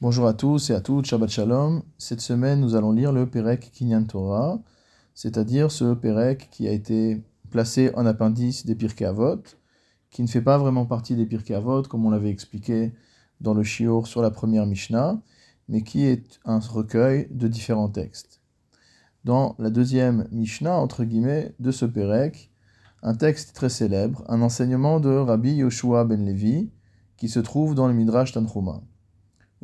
Bonjour à tous et à toutes, Shabbat Shalom. Cette semaine, nous allons lire le Perek Kinyan Torah, c'est-à-dire ce Perek qui a été placé en appendice des Pirkei Avot, qui ne fait pas vraiment partie des Pirkei Avot, comme on l'avait expliqué dans le Shiur sur la première Mishnah, mais qui est un recueil de différents textes. Dans la deuxième Mishnah, entre guillemets, de ce Perek, un texte très célèbre, un enseignement de Rabbi Yoshua ben Levi, qui se trouve dans le Midrash Tanchuma.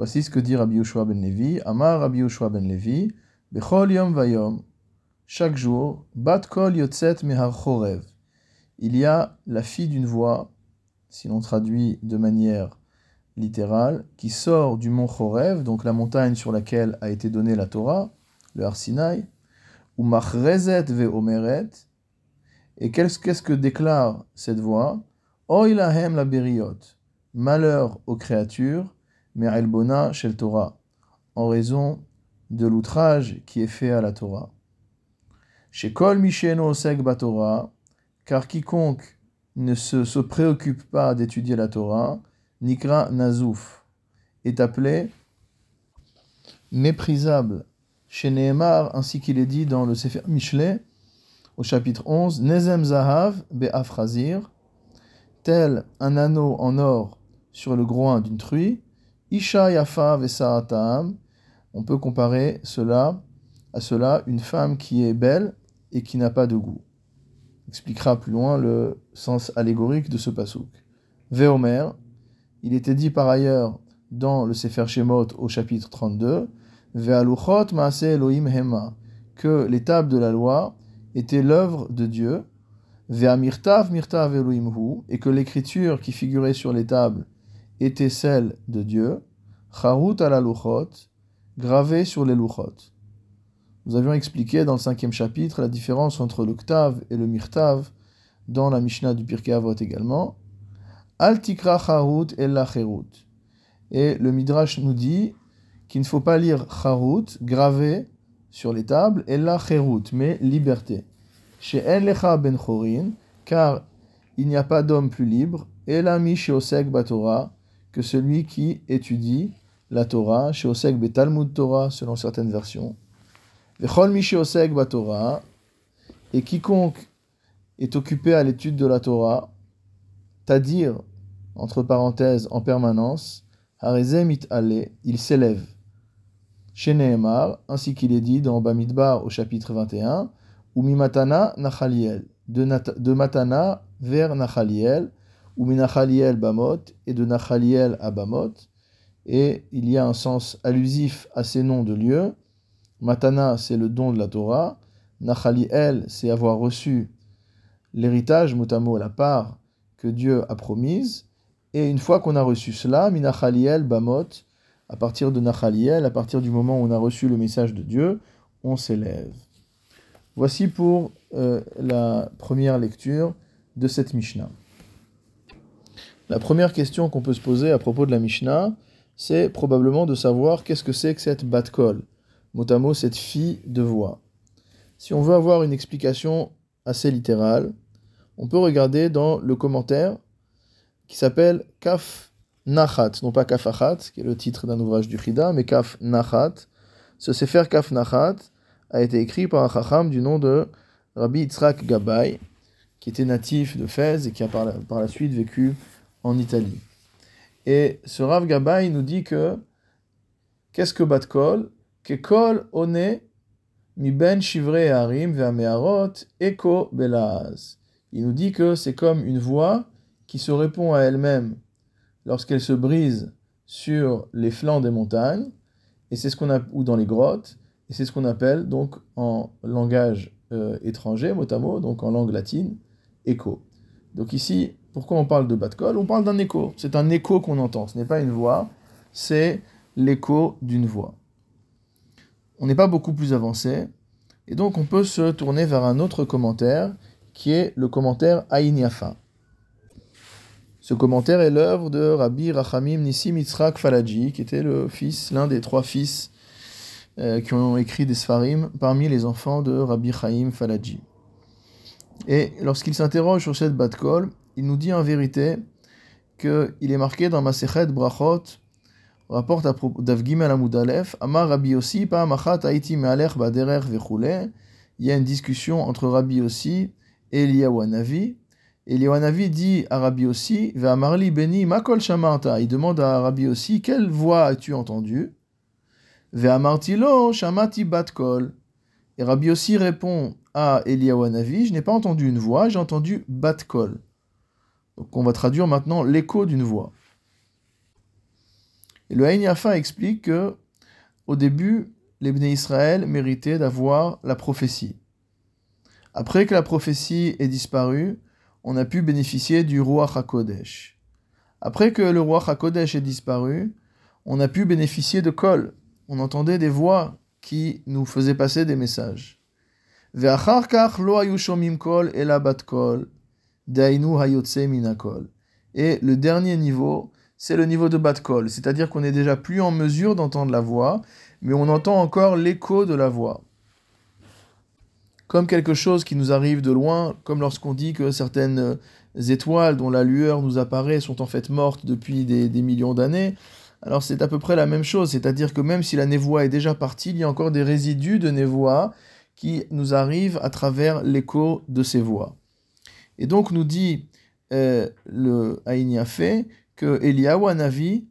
Voici ce que dit Rabbi Yoshua ben Levi. Amar Rabbi Yoshua ben Levi, Bechol yom vayom, chaque jour, bat kol yotzet mehar chorev. Il y a la fille d'une voix, si l'on traduit de manière littérale, qui sort du mont Chorev, donc la montagne sur laquelle a été donnée la Torah, le Har Sinai, ou machrezet ve omeret. Et qu'est-ce que déclare cette voix? Oilahem la beriot. Malheur aux créatures, Me'elbona shel Torah, en raison de l'outrage qui est fait à la Torah. Chez Kol Misheno Osek Torah, car quiconque ne se, préoccupe pas d'étudier la Torah, Nikra Nazouf, est appelé méprisable. Chez Nehemar, ainsi qu'il est dit dans le Sefer Michelet, au chapitre 11, Nezem Zahav Be'afrazir, tel un anneau en or sur le groin d'une truie, Isha Yafa on peut comparer cela à cela une femme qui est belle et qui n'a pas de goût. expliquera plus loin le sens allégorique de ce pasouk. Veomer, il était dit par ailleurs dans le Sefer Shemot au chapitre 32, Ve'aluchot Maase Elohim Hema, que les tables de la loi étaient l'œuvre de Dieu, Ve'amirtav Mirtav Elohim Hu, et que l'écriture qui figurait sur les tables était celle de Dieu, Charut ala luchot, gravé sur les luchot. Nous avions expliqué dans le cinquième chapitre la différence entre l'octave et le mirtav, dans la Mishnah du Pirkei Avot également. Al tikra charut et la cherut. Et le Midrash nous dit qu'il ne faut pas lire charut, gravé sur les tables, et la cherut, mais liberté. Chez En lecha ben chorin, car il n'y a pas d'homme plus libre, et la mi osek batora, que celui qui étudie la Torah, chez Osek Talmud Torah, selon certaines versions. Et quiconque est occupé à l'étude de la Torah, c'est-à-dire, entre parenthèses, en permanence, Harezemit Ale, il s'élève. Chez Nehemar, ainsi qu'il est dit dans Bamidbar au chapitre 21, ou Mimatana Nachaliel, de, de Matana vers Nachaliel, ou Minachaliel Bamot, et de Nachaliel à Bamot, et il y a un sens allusif à ces noms de lieux. Matana, c'est le don de la Torah. Nachaliel, c'est avoir reçu l'héritage, motamo, la part que Dieu a promise. Et une fois qu'on a reçu cela, Minachaliel Bamot, à partir de Nachaliel, à partir du moment où on a reçu le message de Dieu, on s'élève. Voici pour euh, la première lecture de cette Mishnah. La première question qu'on peut se poser à propos de la Mishnah, c'est probablement de savoir qu'est-ce que c'est que cette batkol, mot cette fille de voix. Si on veut avoir une explication assez littérale, on peut regarder dans le commentaire qui s'appelle Kaf Nachat, non pas Kaf Achat, qui est le titre d'un ouvrage du Chida, mais Kaf Nachat. Ce Sefer Kaf Nachat a été écrit par un chacham du nom de Rabbi Yitzhak Gabay, qui était natif de Fès et qui a par la suite vécu en Italie. Et ce Rav Gabay nous dit que qu'est-ce que Batkol Que kol one mi ben shivre harim ve'ameharot eko belaz. Il nous dit que c'est comme une voix qui se répond à elle-même lorsqu'elle se brise sur les flancs des montagnes, et c'est ce qu'on a ou dans les grottes, et c'est ce qu'on appelle donc en langage euh, étranger, mot à mot, donc en langue latine, écho. Donc ici, pourquoi on parle de Batkol On parle d'un écho. C'est un écho qu'on entend. Ce n'est pas une voix, c'est l'écho d'une voix. On n'est pas beaucoup plus avancé. Et donc on peut se tourner vers un autre commentaire qui est le commentaire Aïn Ce commentaire est l'œuvre de Rabbi Rachamim Nissim Yitzhak Falaji, qui était le fils, l'un des trois fils euh, qui ont écrit des Sfarim parmi les enfants de Rabbi Chaim Falaji. Et lorsqu'il s'interroge sur cette Batkol, il nous dit en vérité qu'il est marqué dans Masechet Brachot, rapporte à propos d'Avgimel Amoudalef, Amar Rabbi Yossi, Pa Machat Haiti Mealech Baderer Vechule. Il y a une discussion entre Rabbi Yossi et. Eliyahu Hanavi dit à Rabbi Yossi, Ve'amarli Beni Makol Shamarta. Il demande à Rabbi Yossi, quelle voix as-tu entendu Ve'amartilo Shamati Batkol. Et Rabbi Yossi répond à Eliyahu Hanavi, je n'ai pas entendu une voix, j'ai entendu Batkol. Donc on va traduire maintenant l'écho d'une voix. Et le Haïn Yafa explique que au début, les Bnei Israël méritaient d'avoir la prophétie. Après que la prophétie ait disparu, on a pu bénéficier du roi HaKodesh. Après que le roi HaKodesh ait disparu, on a pu bénéficier de Kol. On entendait des voix qui nous faisaient passer des messages. kol kol. Et le dernier niveau, c'est le niveau de Batkol, c'est-à-dire qu'on n'est déjà plus en mesure d'entendre la voix, mais on entend encore l'écho de la voix. Comme quelque chose qui nous arrive de loin, comme lorsqu'on dit que certaines étoiles dont la lueur nous apparaît sont en fait mortes depuis des, des millions d'années, alors c'est à peu près la même chose, c'est-à-dire que même si la névoie est déjà partie, il y a encore des résidus de névoie qui nous arrivent à travers l'écho de ces voix. Et donc nous dit euh, le Aïn que Eliyahu Hanavi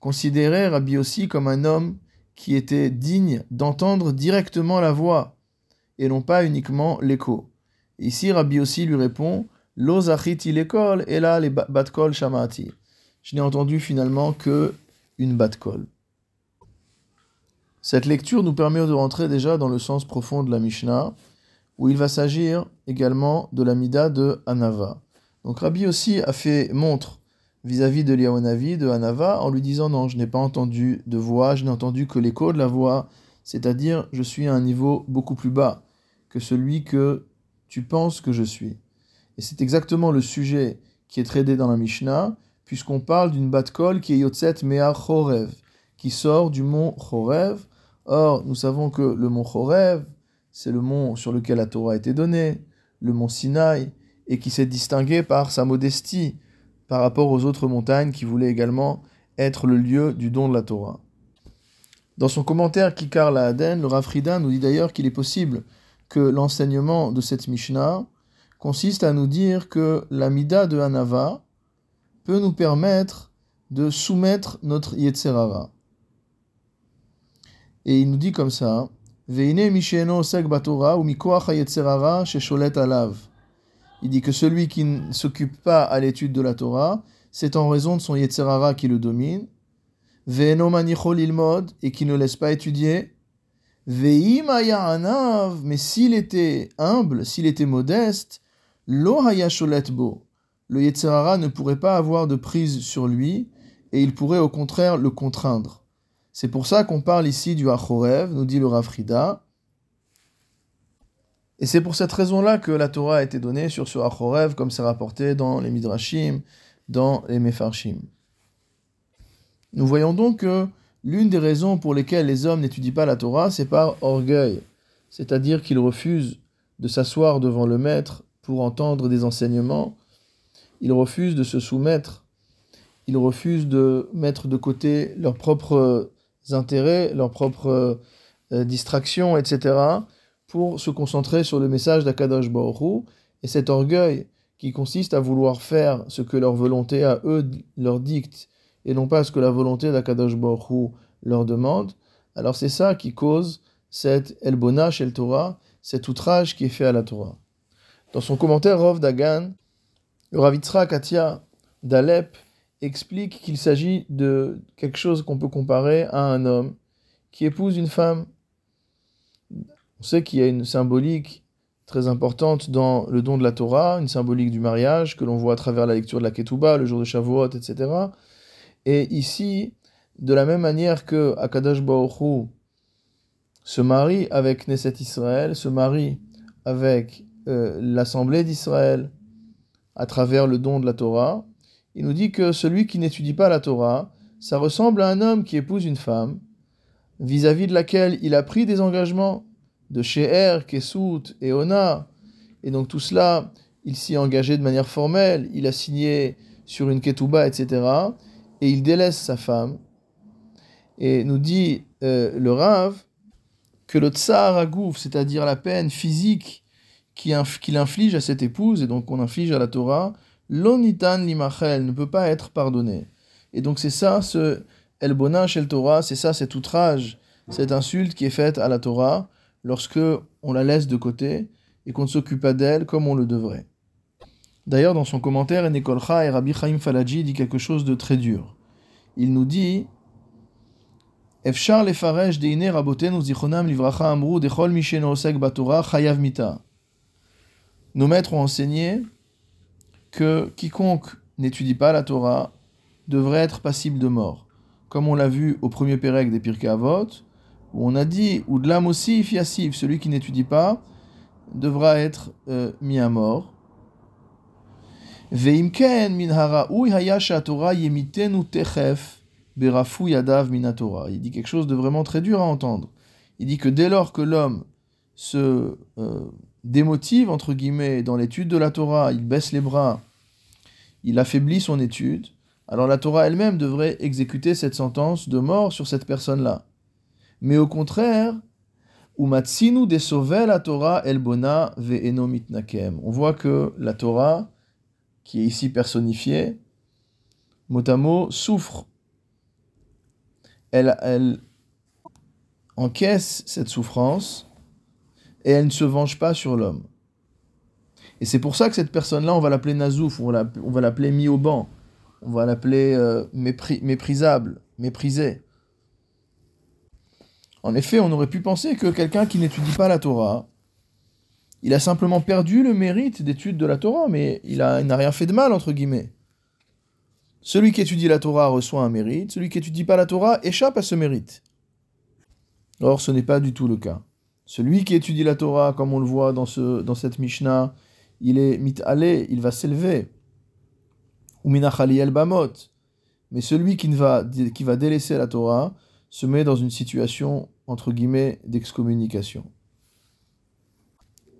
considérait Rabbi aussi comme un homme qui était digne d'entendre directement la voix et non pas uniquement l'écho. Ici, Rabbi aussi lui répond l'école et là les shamati. Je n'ai entendu finalement que une batkol. Cette lecture nous permet de rentrer déjà dans le sens profond de la Mishnah où il va s'agir également de la Mida de Hanava. Donc Rabbi aussi a fait montre vis-à-vis de Liaonavi, de Hanava, en lui disant non, je n'ai pas entendu de voix, je n'ai entendu que l'écho de la voix, c'est-à-dire je suis à un niveau beaucoup plus bas que celui que tu penses que je suis. Et c'est exactement le sujet qui est traité dans la Mishnah, puisqu'on parle d'une batkol qui est Yotzet Mea Chorev, qui sort du mont Chorev. Or, nous savons que le mont Chorev, c'est le mont sur lequel la Torah a été donnée, le mont Sinaï, et qui s'est distingué par sa modestie par rapport aux autres montagnes qui voulaient également être le lieu du don de la Torah. Dans son commentaire Kikar la Aden, le Rafrida nous dit d'ailleurs qu'il est possible que l'enseignement de cette Mishnah consiste à nous dire que la Mida de Hanava peut nous permettre de soumettre notre Yetzerara. Et il nous dit comme ça, il dit que celui qui ne s'occupe pas à l'étude de la Torah, c'est en raison de son Yetzerara qui le domine. Et qui ne laisse pas étudier. Mais s'il était humble, s'il était modeste, Le Yetzerara ne pourrait pas avoir de prise sur lui, et il pourrait au contraire le contraindre. C'est pour ça qu'on parle ici du Achorev, nous dit le Rafrida. Et c'est pour cette raison-là que la Torah a été donnée sur ce Achorev, comme c'est rapporté dans les Midrashim, dans les Mefarshim. Nous voyons donc que l'une des raisons pour lesquelles les hommes n'étudient pas la Torah, c'est par orgueil, c'est-à-dire qu'ils refusent de s'asseoir devant le maître pour entendre des enseignements, ils refusent de se soumettre, ils refusent de mettre de côté leurs propres intérêts, leurs propres euh, distractions, etc., pour se concentrer sur le message d'Akadosh Baruch et cet orgueil qui consiste à vouloir faire ce que leur volonté à eux leur dicte et non pas ce que la volonté d'Akadosh Baruch leur demande, alors c'est ça qui cause cette Elbona chez Torah, cet outrage qui est fait à la Torah. Dans son commentaire, Rov Dagan, le Ravitra Katia d'Alep explique qu'il s'agit de quelque chose qu'on peut comparer à un homme qui épouse une femme. On sait qu'il y a une symbolique très importante dans le don de la Torah, une symbolique du mariage que l'on voit à travers la lecture de la Ketouba, le jour de Shavuot, etc. Et ici, de la même manière que Akadash Baruch se marie avec Knesset Israël, se marie avec euh, l'Assemblée d'Israël à travers le don de la Torah, il nous dit que celui qui n'étudie pas la Torah, ça ressemble à un homme qui épouse une femme, vis-à-vis de laquelle il a pris des engagements de Sheher, Kesut et Ona. Et donc tout cela, il s'y est engagé de manière formelle, il a signé sur une ketouba, etc. Et il délaisse sa femme. Et nous dit euh, le Rav que le tsar agouf, c'est-à-dire la peine physique qu'il inflige à cette épouse, et donc qu'on inflige à la Torah, l'onitan limachel ne peut pas être pardonné. Et donc c'est ça, ce elbona shel Torah, c'est ça cet outrage, cette insulte qui est faite à la Torah lorsque on la laisse de côté et qu'on ne s'occupe pas d'elle comme on le devrait. D'ailleurs, dans son commentaire, Enekolcha et Rabbi Chaim Falaji dit quelque chose de très dur. Il nous dit. Nos maîtres ont enseigné que quiconque n'étudie pas la Torah devrait être passible de mort. Comme on l'a vu au premier Pérec des Pirkei Avot, où on a dit ou de l'âme aussi fiassiv, celui qui n'étudie pas devra être euh, mis à mort. Veimken min haraoui haya Torah yemitenu techef berafou yadav. Il dit quelque chose de vraiment très dur à entendre. Il dit que dès lors que l'homme se euh, démotive, entre guillemets, dans l'étude de la Torah, il baisse les bras, il affaiblit son étude, alors la Torah elle-même devrait exécuter cette sentence de mort sur cette personne-là. Mais au contraire, Umatsinu de la Torah elbona. On voit que la Torah qui est ici personnifiée, mot à mot, souffre. Elle, elle encaisse cette souffrance et elle ne se venge pas sur l'homme. Et c'est pour ça que cette personne-là, on va l'appeler Nazouf, on va l'appeler mis au banc, on va l'appeler euh, méprisable, méprisé. En effet, on aurait pu penser que quelqu'un qui n'étudie pas la Torah, il a simplement perdu le mérite d'étude de la Torah, mais il n'a rien fait de mal, entre guillemets. Celui qui étudie la Torah reçoit un mérite, celui qui n'étudie pas la Torah échappe à ce mérite. Or, ce n'est pas du tout le cas. Celui qui étudie la Torah, comme on le voit dans, ce, dans cette Mishnah, il est mit'alé, il va s'élever. Ou minachali el bamot. Mais celui qui, va, qui va délaisser la Torah se met dans une situation, entre guillemets, d'excommunication.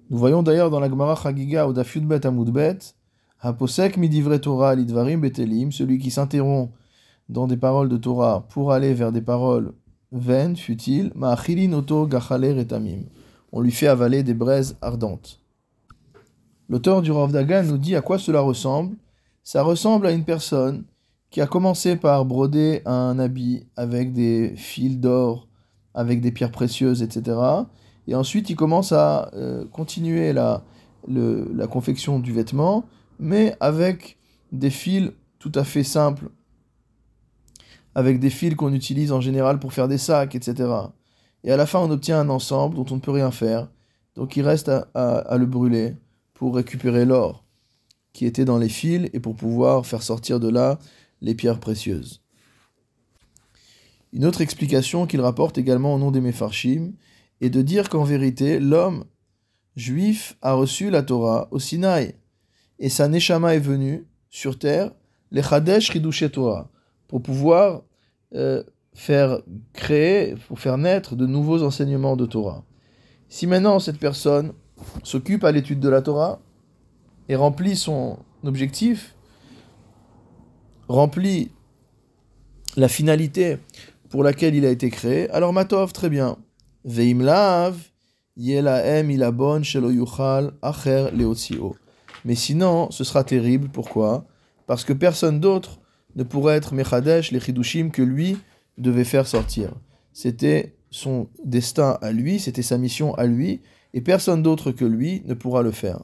Nous voyons d'ailleurs dans la Gemara Chagiga ou Dafyudbet Amudbet, Haposek midivre Torah lidvarim betelim, celui qui s'interrompt dans des paroles de Torah pour aller vers des paroles vaines, futiles, ma'achilin oto gachaler etamim. On lui fait avaler des braises ardentes. L'auteur du Rav Dagan nous dit à quoi cela ressemble. Ça ressemble à une personne qui a commencé par broder un habit avec des fils d'or, avec des pierres précieuses, etc et ensuite il commence à euh, continuer la, la confection du vêtement, mais avec des fils tout à fait simples, avec des fils qu'on utilise en général pour faire des sacs, etc. Et à la fin, on obtient un ensemble dont on ne peut rien faire, donc il reste à, le brûler pour récupérer l'or qui était dans les fils et pour pouvoir faire sortir de là les pierres précieuses. Une autre explication qu'il rapporte également au nom des Mefarshim, et de dire qu'en vérité, l'homme juif a reçu la Torah au Sinaï, et sa Neshama est venue sur terre, les Chadesh Ridushe Torah, pour pouvoir euh, faire créer, pour faire naître de nouveaux enseignements de Torah. Si maintenant cette personne s'occupe à l'étude de la Torah et remplit son objectif, remplit la finalité pour laquelle il a été créé, alors Matov, très bien. Mais sinon, ce sera terrible. Pourquoi? Parce que personne d'autre ne pourrait être Mechadesh, les Chidushim, que lui devait faire sortir. C'était son destin à lui, c'était sa mission à lui, et personne d'autre que lui ne pourra le faire.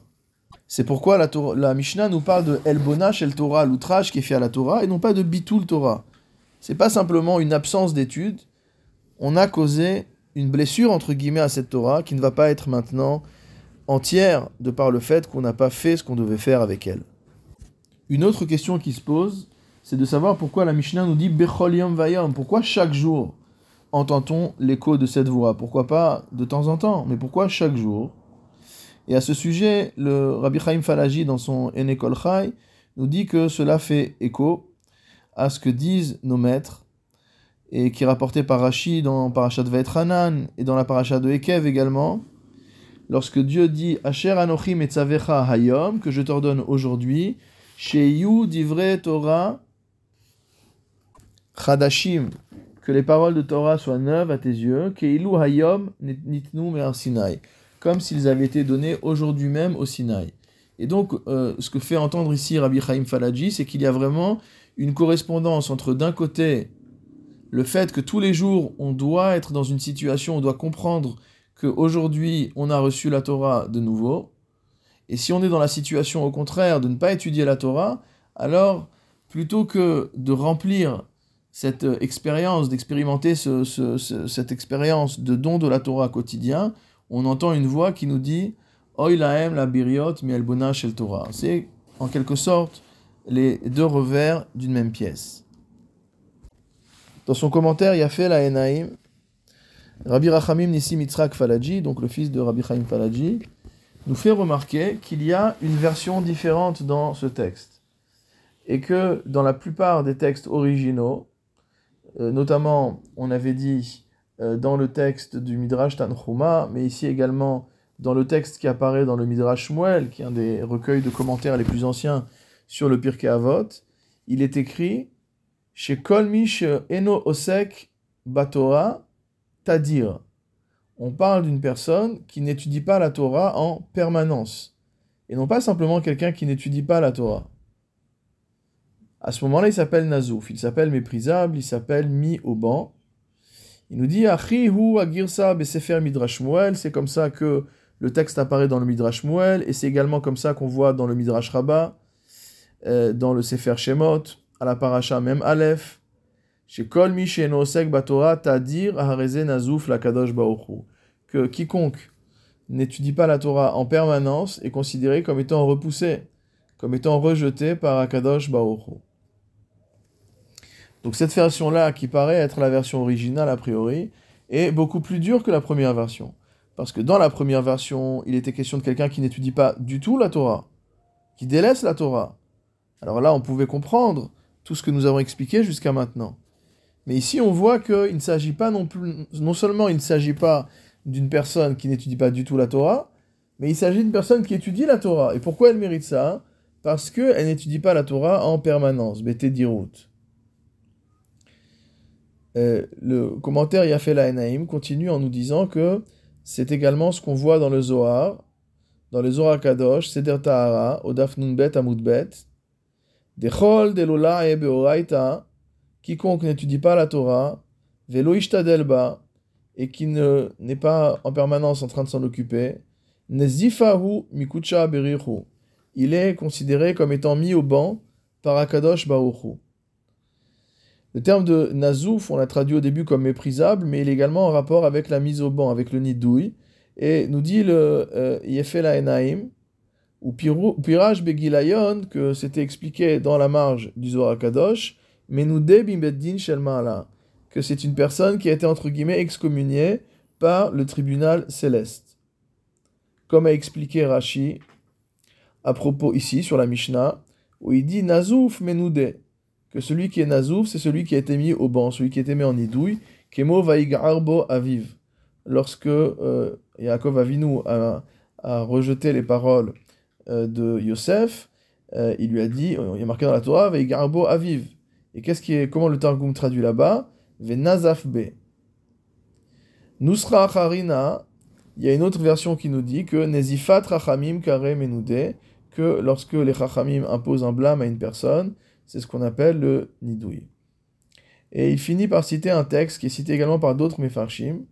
C'est pourquoi la, Mishnah nous parle de Elbona El Torah, l'outrage qui est fait à la Torah, et non pas de Bitul Torah. C'est pas simplement une absence d'étude, on a causé une blessure entre guillemets à cette Torah qui ne va pas être maintenant entière de par le fait qu'on n'a pas fait ce qu'on devait faire avec elle. Une autre question qui se pose, c'est de savoir pourquoi la Mishnah nous dit Bechol Yom Vayom, pourquoi chaque jour entend-on l'écho de cette voix? Pourquoi pas de temps en temps, mais pourquoi chaque jour? Et à ce sujet, le Rabbi Chaim Falaji, dans son Enekol Chai, nous dit que cela fait écho à ce que disent nos maîtres et qui est rapporté par Rashi dans Parashat Vaetranan et dans la Parashat de Ekev également, lorsque Dieu dit Asher Anochim et Hayom, que je t'ordonne aujourd'hui, Sheyu Divre Torah Chadashim, que les paroles de Torah soient neuves à tes yeux, Hayom Nitnu Sinai, comme s'ils avaient été donnés aujourd'hui même au Sinaï. Et donc, euh, ce que fait entendre ici Rabbi Chaim Falaji, c'est qu'il y a vraiment une correspondance entre d'un côté le fait que tous les jours on doit être dans une situation, on doit comprendre qu'aujourd'hui on a reçu la Torah de nouveau, et si on est dans la situation au contraire de ne pas étudier la Torah, alors plutôt que de remplir cette euh, expérience, d'expérimenter cette expérience de don de la Torah quotidien, on entend une voix qui nous dit Oy laem la biriot mi shel Torah. C'est en quelque sorte les deux revers d'une même pièce. Dans son commentaire, fait la Enaim, Rabbi Rachamim Nissim Yitzhak Falaji, donc le fils de Rabbi Chaim Falaji, nous fait remarquer qu'il y a une version différente dans ce texte. Et que dans la plupart des textes originaux, euh, notamment, on avait dit euh, dans le texte du Midrash Tanchuma, mais ici également dans le texte qui apparaît dans le Midrash Shmuel, qui est un des recueils de commentaires les plus anciens sur le Pirkei Avot, il est écrit chez Kolmish Eno Osek Batora Tadir. On parle d'une personne qui n'étudie pas la Torah en permanence. Et non pas simplement quelqu'un qui n'étudie pas la Torah. À ce moment-là, il s'appelle Nazouf, il s'appelle méprisable, il s'appelle mis au banc. Il nous dit Achihu agirsa besefer midrash c'est comme ça que le texte apparaît dans le midrash Muel, et c'est également comme ça qu'on voit dans le midrash Rabbah, euh, dans le sefer Shemot, à la paracha même Aleph, chez Kol batora tadir ahareze nazouf la kadosh que quiconque n'étudie pas la Torah en permanence est considéré comme étant repoussé, comme étant rejeté par Akadosh Baruch donc cette version-là, qui paraît être la version originale a priori, est beaucoup plus dure que la première version. Parce que dans la première version, il était question de quelqu'un qui n'étudie pas du tout la Torah, qui délaisse la Torah. Alors là, on pouvait comprendre tout ce que nous avons expliqué jusqu'à maintenant. Mais ici, on voit qu'il ne s'agit pas non plus, non seulement il ne s'agit pas d'une personne qui n'étudie pas du tout la Torah, mais il s'agit d'une personne qui étudie la Torah. Et pourquoi elle mérite ça? Parce qu'elle n'étudie pas la Torah en permanence. Dirut. Euh, le commentaire Yafela Enaim continue en nous disant que c'est également ce qu'on voit dans le Zohar, dans le Zohar Kadosh, Seder Tahara, Odaf Nunbet Amudbet, Dechol Delola e Beoraita, quiconque n'étudie pas la Torah, Velo Ishtadelba, et qui n'est pas en permanence en train de s'en occuper, Nezifahu Mikucha Berichu, il est considéré comme étant mis au banc par Akadosh Baruchu. Le terme de nazouf, on l'a traduit au début comme méprisable, mais il est également en rapport avec la mise au banc, avec le nidouille. Et nous dit le euh, Yefela Enaim, ou Piraj Begilayon, que c'était expliqué dans la marge du Zohar Kadosh, mais nous Bimbeddin Shelma'ala, que c'est une personne qui a été entre guillemets excommuniée par le tribunal céleste. Comme a expliqué Rashi à propos ici sur la Mishnah, où il dit Nazouf Menoudé que celui qui est nazouf, c'est celui qui a été mis au banc, celui qui a été mis en idouille, kemo vaigarbo aviv. Lorsque euh, Yaakov Avinu a, rejeté les paroles euh, de Yosef, euh, il lui a dit, il y a marqué dans la Torah, vaigarbo aviv. Et qu'est-ce qui est, comment le Targum traduit là-bas? Venazaf be. Nusra harina, il y a une autre version qui nous dit que Nezifat rachamim kare menoude, que lorsque les rachamim imposent un blâme à une personne, c'est ce qu'on appelle le nidouille. Et il finit par citer un texte qui est cité également par d'autres mefarshim.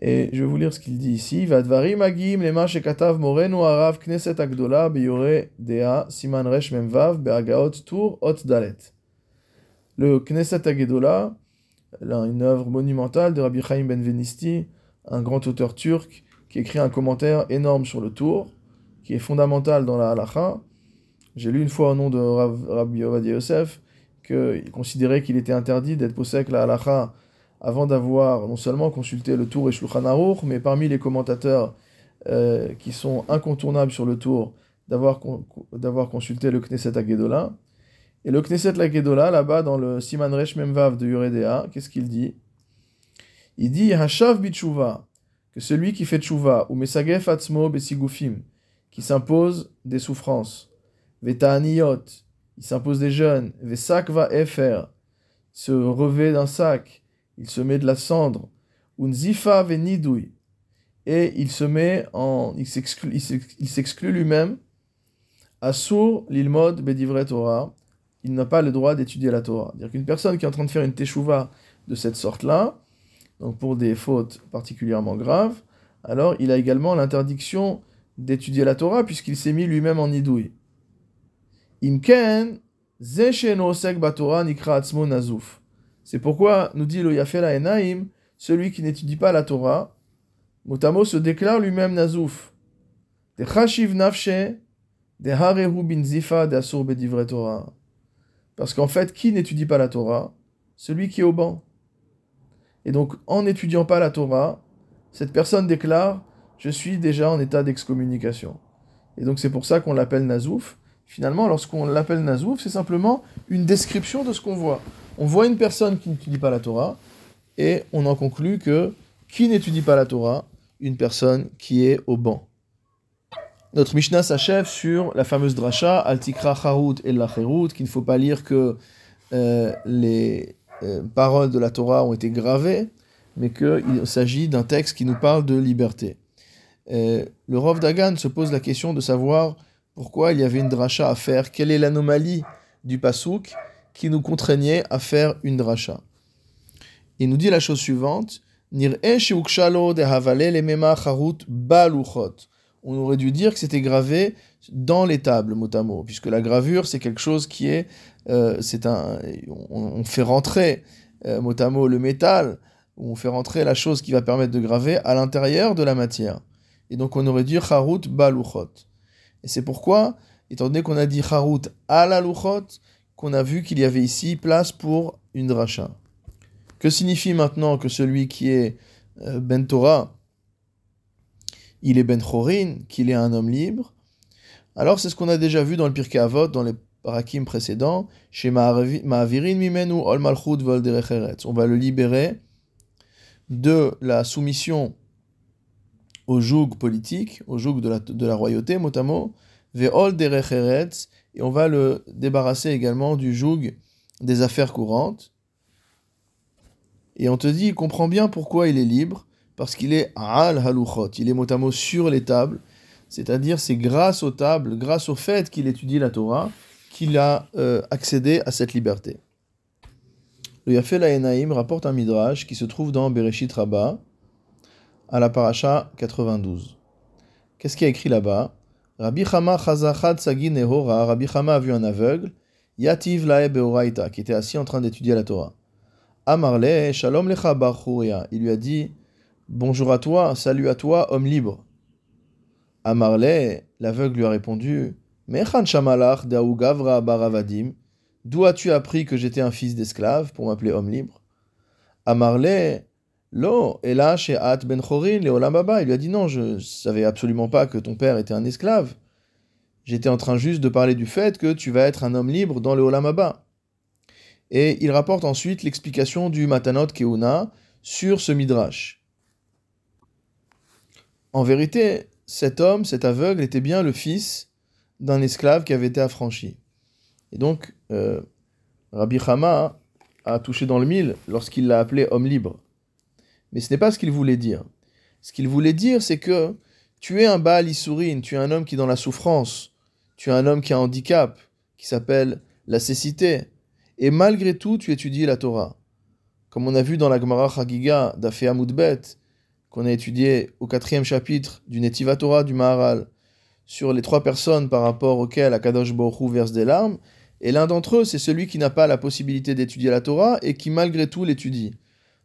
Et je vais vous lire ce qu'il dit ici. Vadvarim agim lema shekatav morenu arav kneset agdola dea siman resh memvav beagaot tour ot dalet. Le Knesset Agdola, une œuvre monumentale de Rabbi Chaim Ben Venisti, un grand auteur turc qui écrit un commentaire énorme sur le tour, qui est fondamental dans la halacha, j'ai lu une fois au nom de Rabbi Ovadia Yosef qu'il considérait qu'il était interdit d'être posek la halacha avant d'avoir non seulement consulté le tour et Shulchan Aruch, mais parmi les commentateurs euh, qui sont incontournables sur le tour, d'avoir, consulté le Knesset Agedola. Et le Knesset Agedola, là-bas, dans le Siman Resh Memvav de Yuredea, qu'est-ce qu'il dit? Il dit Hashav Bitshuva, que celui qui fait Tshuva, ou Mesagef Atzmo Besigufim, qui s'impose des souffrances, Veta'aniyot, il s'impose des jeunes. Vesakva Efer, se revêt d'un sac. il se met de la cendre, unzifa venidui, et il se met en, il s'exclut lui-même, assour l'ilmod bedivre Torah, il n'a pas le droit d'étudier la Torah. C'est-à-dire qu'une personne qui est en train de faire une teshuva de cette sorte-là, donc pour des fautes particulièrement graves, alors il a également l'interdiction d'étudier la Torah puisqu'il s'est mis lui-même en idouille. Imken. C'est pourquoi, nous dit le Yafela Enaim, celui qui n'étudie pas la Torah, Motamo se déclare lui-même nazouf. De chashiv nafshe, de harehu bin zifa de Torah. Parce qu'en fait, qui n'étudie pas la Torah? Celui qui est au banc. Et donc, en n'étudiant pas la Torah, cette personne déclare Je suis déjà en état d'excommunication. Et donc, c'est pour ça qu'on l'appelle Nazouf. Finalement, lorsqu'on l'appelle Nazouf, c'est simplement une description de ce qu'on voit. On voit une personne qui n'étudie pas la Torah, et on en conclut que qui n'étudie pas la Torah? Une personne qui est au banc. Notre Mishnah s'achève sur la fameuse dracha, Altikra Harut et la qu'il ne faut pas lire que euh, les euh, paroles de la Torah ont été gravées, mais qu'il s'agit d'un texte qui nous parle de liberté. Euh, le Rav Dagan se pose la question de savoir pourquoi il y avait une dracha à faire, quelle est l'anomalie du pasouk qui nous contraignait à faire une dracha? Il nous dit la chose suivante on aurait dû dire que c'était gravé dans les tables, mot à mot, puisque la gravure, c'est quelque chose qui est, euh, c'est un, on, fait rentrer, euh, mot à mot, le métal, on fait rentrer la chose qui va permettre de graver à l'intérieur de la matière. Et donc on aurait dit charut baluchot. Et c'est pourquoi, étant donné qu'on a dit charut à la luchot, qu'on a vu qu'il y avait ici place pour une dracha. Que signifie maintenant que celui qui est euh, ben Torah, il est Ben Chorin, qu'il est un homme libre? Alors c'est ce qu'on a déjà vu dans le Pirkei Avot, dans les parakim précédents, chez Ma'avirin Mimenu Ol Malchut On va le libérer de la soumission au joug politique, au joug de la, royauté, mot Ve'ol et on va le débarrasser également du joug des affaires courantes. Et on te dit, il comprend bien pourquoi il est libre, parce qu'il est al haluchot, il est mot à mot sur les tables, c'est-à-dire c'est grâce aux tables, grâce au fait qu'il étudie la Torah, qu'il a euh, accédé à cette liberté. Le Yafel Enaim rapporte un midrash qui se trouve dans Bereshit Rabbah, à la paracha 92. Qu'est-ce qu'il y a écrit là-bas? Rabbi Chama Chazachat Sagi Nehora, Rabbi Chama a vu un aveugle, Yativ Lae Beoraita, qui était assis en train d'étudier la Torah. Amarle, Shalom Lecha Il lui a dit Bonjour à toi, salut à toi, homme libre. À Marley, l'aveugle lui a répondu Mechan shamalach gavra baravadim. D'où as-tu appris que j'étais un fils d'esclave pour m'appeler homme libre? À Marley, Lo, et là, chez At ben Chorin, Baba, il lui a dit non, je savais absolument pas que ton père était un esclave. J'étais en train juste de parler du fait que tu vas être un homme libre dans le Olamaba. Et il rapporte ensuite l'explication du Matanot Keuna sur ce midrash. En vérité, cet homme, cet aveugle, était bien le fils d'un esclave qui avait été affranchi. Et donc, euh, Rabbi Chama a touché dans le mille lorsqu'il l'a appelé homme libre. Mais ce n'est pas ce qu'il voulait dire. Ce qu'il voulait dire, c'est que tu es un Baal Issourine, tu es un homme qui est dans la souffrance, tu es un homme qui a un handicap, qui s'appelle la cécité, et malgré tout, tu étudies la Torah. Comme on a vu dans la Gemara Chagiga d'Afé Amoudbet, qu'on a étudié au quatrième chapitre du Netiva Torah du Maharal sur les trois personnes par rapport auxquelles Akadosh Baruch verse des larmes, et l'un d'entre eux, c'est celui qui n'a pas la possibilité d'étudier la Torah et qui malgré tout l'étudie.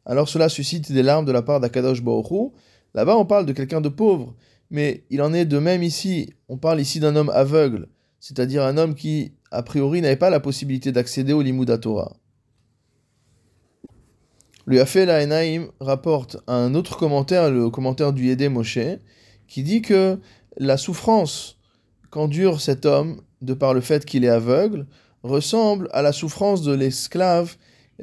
Alors cela suscite des larmes de la part d'Akadosh Baruch Là-bas, on parle de quelqu'un de pauvre, mais il en est de même ici. On parle ici d'un homme aveugle, c'est-à-dire un homme qui, a priori, n'avait pas la possibilité d'accéder au Limud Torah. Le Yafel Enaim rapporte un autre commentaire, le commentaire du Yédé Moshe, qui dit que la souffrance qu'endure cet homme, de par le fait qu'il est aveugle, ressemble à la souffrance de l'esclave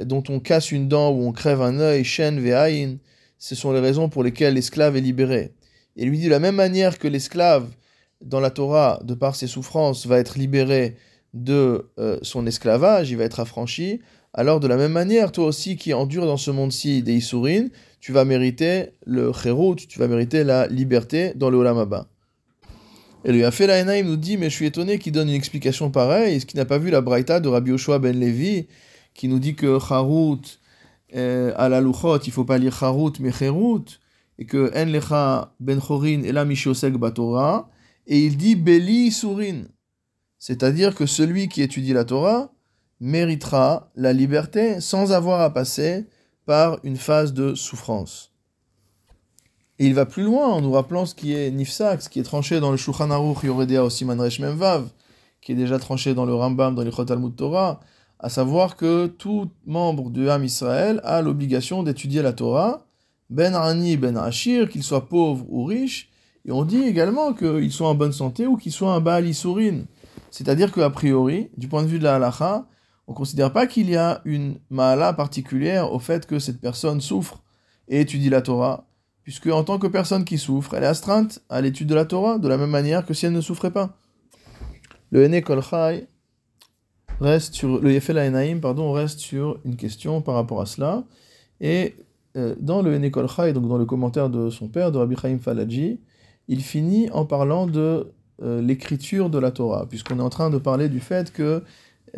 dont on casse une dent ou on crève un œil, shen ve'ain. Ce sont les raisons pour lesquelles l'esclave est libéré. Et lui dit de la même manière que l'esclave, dans la Torah, de par ses souffrances, va être libéré de euh, son esclavage, il va être affranchi, alors de la même manière, toi aussi qui endures dans ce monde-ci des Isurin, tu vas mériter le Kherut, tu vas mériter la liberté dans le Olam Abba. Et le Yafé Enaim nous dit, mais je suis étonné qu'il donne une explication pareille, est-ce qu'il n'a pas vu la Braïta de Rabbi Yoshua ben Levi, qui nous dit que Charut, euh, à la Luchot, il faut pas lire Charut, mais Cherut, et que En Lecha ben Chorin et la Mishiosek Batora, et il dit Beli Surin. C'est-à-dire que celui qui étudie la Torah méritera la liberté sans avoir à passer par une phase de souffrance. Et il va plus loin en nous rappelant ce qui est Nifsak, ce qui est tranché dans le Shulchan Aruch Yoredea au Siman Resh Memvav, qui est déjà tranché dans le Rambam, dans Talmud Torah, à savoir que tout membre du Ham Israël a l'obligation d'étudier la Torah, ben Ani, ben Ashir, qu'il soit pauvre ou riche, et on dit également qu'il soit en bonne santé ou qu'il soit un Baal Isurin. C'est-à-dire qu'a priori, du point de vue de la halacha, on ne considère pas qu'il y a une mahala particulière au fait que cette personne souffre et étudie la Torah, puisque en tant que personne qui souffre, elle est astreinte à l'étude de la Torah, de la même manière que si elle ne souffrait pas. Le Ene Kolchai reste sur le Yefel pardon, reste sur une question par rapport à cela. Et euh, dans le Ene Kolchai, donc dans le commentaire de son père, de Rabbi Chaim Falaji, il finit en parlant de euh, l'écriture de la Torah, puisqu'on est en train de parler du fait que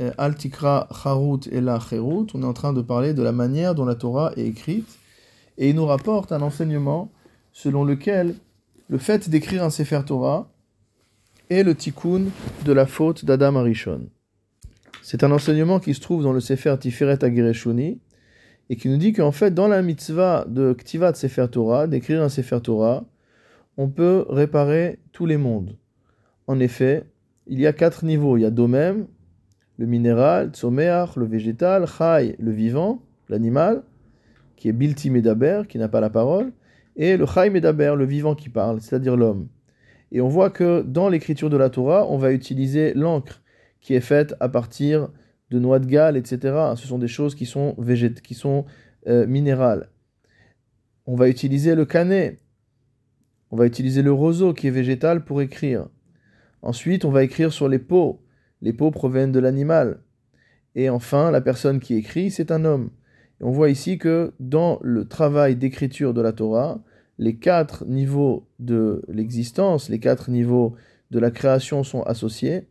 euh, Altikra Charut et la Cherut, on est en train de parler de la manière dont la Torah est écrite et il nous rapporte un enseignement selon lequel le fait d'écrire un Sefer Torah est le tikkun de la faute d'Adam Arishon. C'est un enseignement qui se trouve dans le Sefer Tiferet Agireshuni et qui nous dit qu'en fait, dans la mitzvah de Ktivat Sefer Torah, d'écrire un Sefer Torah, on peut réparer tous les mondes. En effet, il y a quatre niveaux. Il y a Domem, le minéral, Tzomeach, le végétal, Chai, le vivant, l'animal, qui est Bilti Medaber, qui n'a pas la parole, et le Chai Medaber, le vivant qui parle, c'est-à-dire l'homme. Et on voit que dans l'écriture de la Torah, on va utiliser l'encre qui est faite à partir de noix de Galles, etc. Ce sont des choses qui sont, qui sont euh, minérales. On va utiliser le canet. On va utiliser le roseau qui est végétal pour écrire. Ensuite, on va écrire sur les peaux. Les peaux proviennent de l'animal. Et enfin, la personne qui écrit, c'est un homme on voit ici que dans le travail d'écriture de la Torah, les quatre niveaux de l'existence, les quatre niveaux de la création sont associés.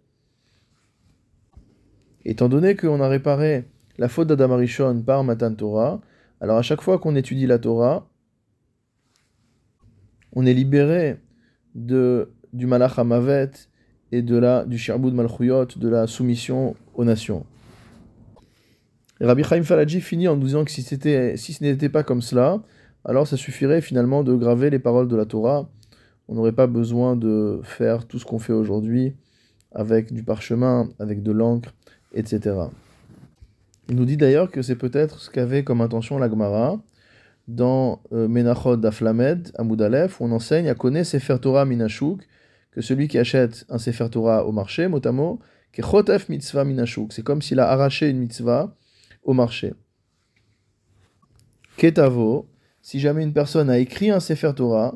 Étant donné qu'on a réparé la faute d'Adam Arishon par Matan Torah, alors à chaque fois qu'on étudie la Torah, on est libéré de, du Malach Hamavet et de la, du Shirbud Malchuyot, de la soumission aux nations. Rabbi Chaim Falaji finit en nous disant que si, si ce n'était pas comme cela, alors ça suffirait finalement de graver les paroles de la Torah. On n'aurait pas besoin de faire tout ce qu'on fait aujourd'hui avec du parchemin, avec de l'encre, etc. Il nous dit d'ailleurs que c'est peut-être ce qu'avait comme intention la Gemara dans euh, Menachot d'Aflamed, à Moudalef, où on enseigne à connaître Sefer Torah Minashuk, que celui qui achète un Sefer Torah au marché, mot à mot, Chotef Mitzvah Minashuk. C'est comme s'il a arraché une mitzvah au marché. Ketavo, si jamais une personne a écrit un Sefer Torah,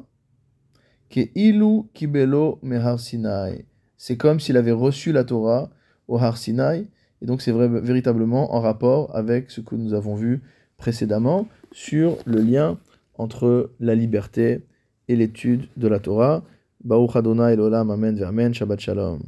que ilu kibelo mehar Sinai. C'est comme s'il avait reçu la Torah au Har Sinai, et donc c'est véritablement en rapport avec ce que nous avons vu précédemment sur le lien entre la liberté et l'étude de la Torah. Baruch Adonai Elolam Amen Amen Shabbat Shalom.